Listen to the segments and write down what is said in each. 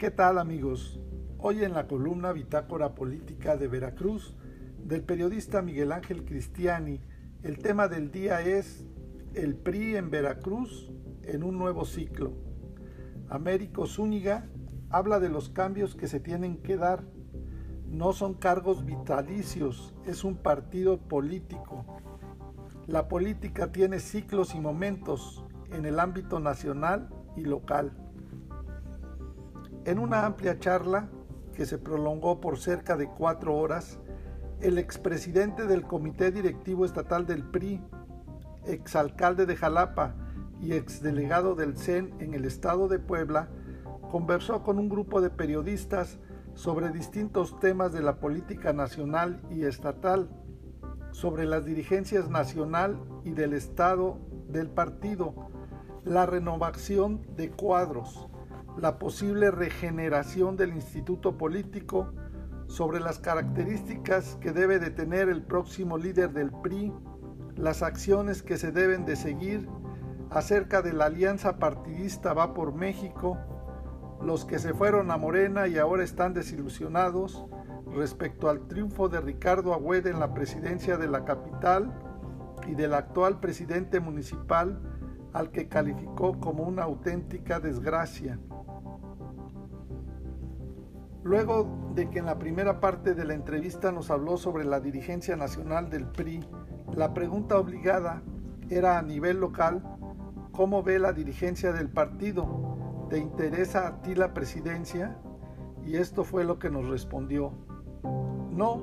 ¿Qué tal amigos? Hoy en la columna Bitácora Política de Veracruz del periodista Miguel Ángel Cristiani, el tema del día es el PRI en Veracruz en un nuevo ciclo. Américo Zúñiga habla de los cambios que se tienen que dar. No son cargos vitalicios, es un partido político. La política tiene ciclos y momentos en el ámbito nacional y local. En una amplia charla que se prolongó por cerca de cuatro horas, el expresidente del Comité Directivo Estatal del PRI, exalcalde de Jalapa y exdelegado del CEN en el estado de Puebla, conversó con un grupo de periodistas sobre distintos temas de la política nacional y estatal, sobre las dirigencias nacional y del estado del partido, la renovación de cuadros, la posible regeneración del instituto político, sobre las características que debe de tener el próximo líder del PRI, las acciones que se deben de seguir, acerca de la alianza partidista Va por México, los que se fueron a Morena y ahora están desilusionados respecto al triunfo de Ricardo Agüed en la presidencia de la capital y del actual presidente municipal al que calificó como una auténtica desgracia. Luego de que en la primera parte de la entrevista nos habló sobre la dirigencia nacional del PRI, la pregunta obligada era a nivel local, ¿cómo ve la dirigencia del partido? ¿Te interesa a ti la presidencia? Y esto fue lo que nos respondió. No,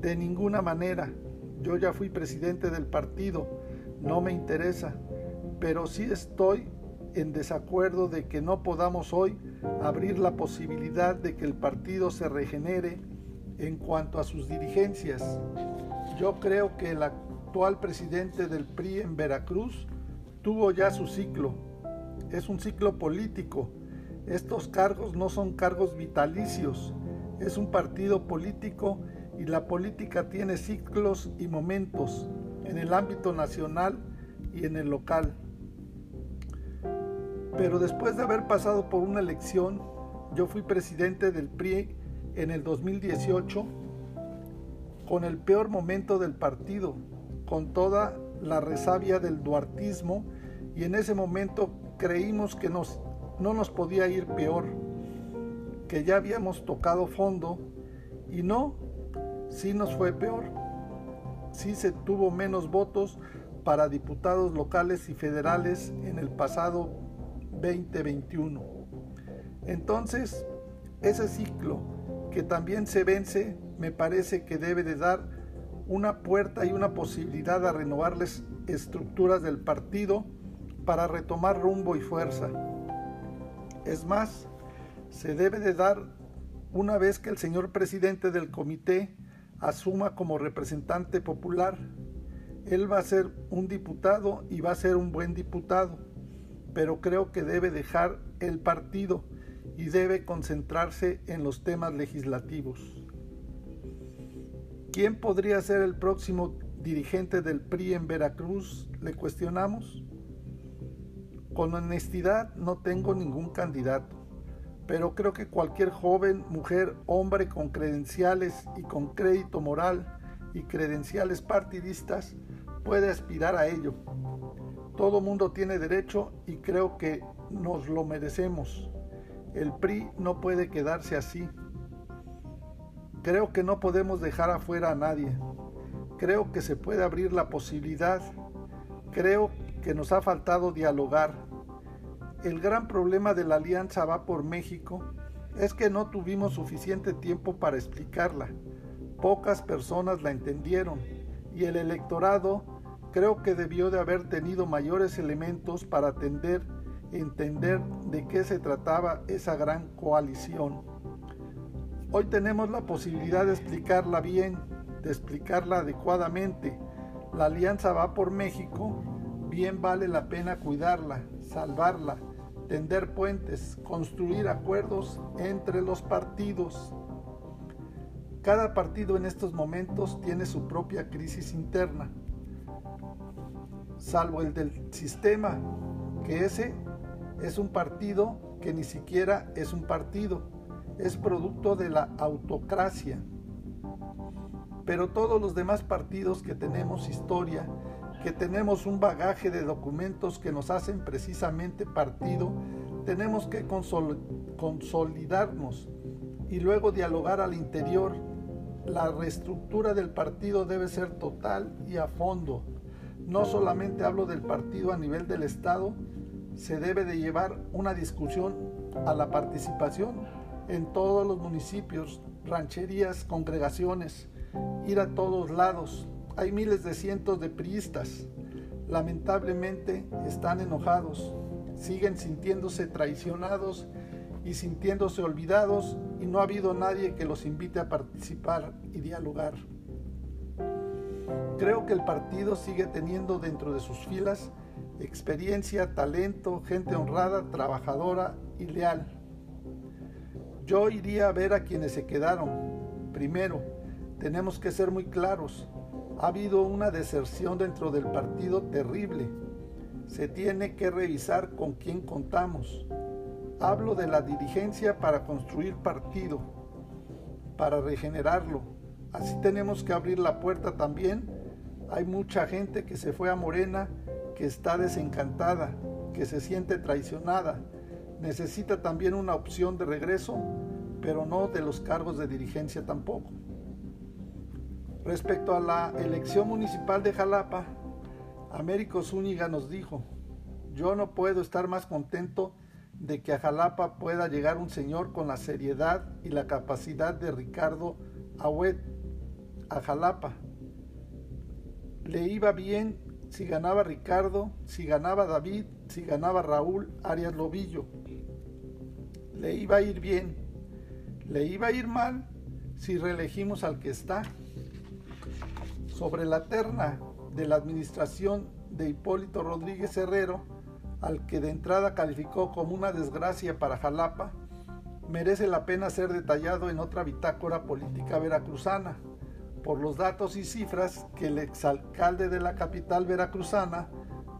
de ninguna manera. Yo ya fui presidente del partido, no me interesa, pero sí estoy en desacuerdo de que no podamos hoy abrir la posibilidad de que el partido se regenere en cuanto a sus dirigencias. Yo creo que el actual presidente del PRI en Veracruz tuvo ya su ciclo. Es un ciclo político. Estos cargos no son cargos vitalicios. Es un partido político y la política tiene ciclos y momentos en el ámbito nacional y en el local. Pero después de haber pasado por una elección, yo fui presidente del PRI en el 2018 con el peor momento del partido, con toda la resabia del duartismo y en ese momento creímos que nos, no nos podía ir peor, que ya habíamos tocado fondo y no, sí nos fue peor, sí se tuvo menos votos para diputados locales y federales en el pasado 2021. Entonces, ese ciclo que también se vence, me parece que debe de dar una puerta y una posibilidad a renovarles estructuras del partido para retomar rumbo y fuerza. Es más, se debe de dar una vez que el señor presidente del comité asuma como representante popular. Él va a ser un diputado y va a ser un buen diputado pero creo que debe dejar el partido y debe concentrarse en los temas legislativos. ¿Quién podría ser el próximo dirigente del PRI en Veracruz? Le cuestionamos. Con honestidad no tengo ningún candidato, pero creo que cualquier joven, mujer, hombre con credenciales y con crédito moral y credenciales partidistas puede aspirar a ello todo mundo tiene derecho y creo que nos lo merecemos. El PRI no puede quedarse así. Creo que no podemos dejar afuera a nadie. Creo que se puede abrir la posibilidad. Creo que nos ha faltado dialogar. El gran problema de la alianza va por México es que no tuvimos suficiente tiempo para explicarla. Pocas personas la entendieron y el electorado creo que debió de haber tenido mayores elementos para atender, entender de qué se trataba esa gran coalición. Hoy tenemos la posibilidad de explicarla bien, de explicarla adecuadamente. La alianza va por México, bien vale la pena cuidarla, salvarla, tender puentes, construir acuerdos entre los partidos. Cada partido en estos momentos tiene su propia crisis interna salvo el del sistema, que ese es un partido que ni siquiera es un partido, es producto de la autocracia. Pero todos los demás partidos que tenemos historia, que tenemos un bagaje de documentos que nos hacen precisamente partido, tenemos que consolidarnos y luego dialogar al interior. La reestructura del partido debe ser total y a fondo. No solamente hablo del partido a nivel del Estado, se debe de llevar una discusión a la participación en todos los municipios, rancherías, congregaciones, ir a todos lados. Hay miles de cientos de priistas. Lamentablemente están enojados, siguen sintiéndose traicionados y sintiéndose olvidados y no ha habido nadie que los invite a participar y dialogar. Creo que el partido sigue teniendo dentro de sus filas experiencia, talento, gente honrada, trabajadora y leal. Yo iría a ver a quienes se quedaron. Primero, tenemos que ser muy claros. Ha habido una deserción dentro del partido terrible. Se tiene que revisar con quién contamos. Hablo de la dirigencia para construir partido, para regenerarlo. Así tenemos que abrir la puerta también. Hay mucha gente que se fue a Morena que está desencantada, que se siente traicionada, necesita también una opción de regreso, pero no de los cargos de dirigencia tampoco. Respecto a la elección municipal de Jalapa, Américo Zúñiga nos dijo, yo no puedo estar más contento de que a Jalapa pueda llegar un señor con la seriedad y la capacidad de Ricardo Agüet a Jalapa. Le iba bien si ganaba Ricardo, si ganaba David, si ganaba Raúl Arias Lobillo. Le iba a ir bien, le iba a ir mal si reelegimos al que está. Sobre la terna de la administración de Hipólito Rodríguez Herrero, al que de entrada calificó como una desgracia para Jalapa, merece la pena ser detallado en otra bitácora política veracruzana por los datos y cifras que el exalcalde de la capital veracruzana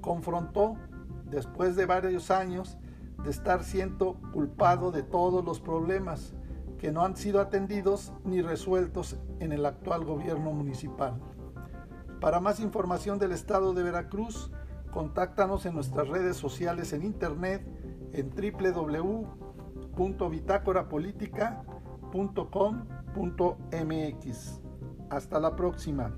confrontó después de varios años de estar siendo culpado de todos los problemas que no han sido atendidos ni resueltos en el actual gobierno municipal. Para más información del estado de Veracruz, contáctanos en nuestras redes sociales en internet en www.bitácorapolítica.com.mx. Hasta la próxima.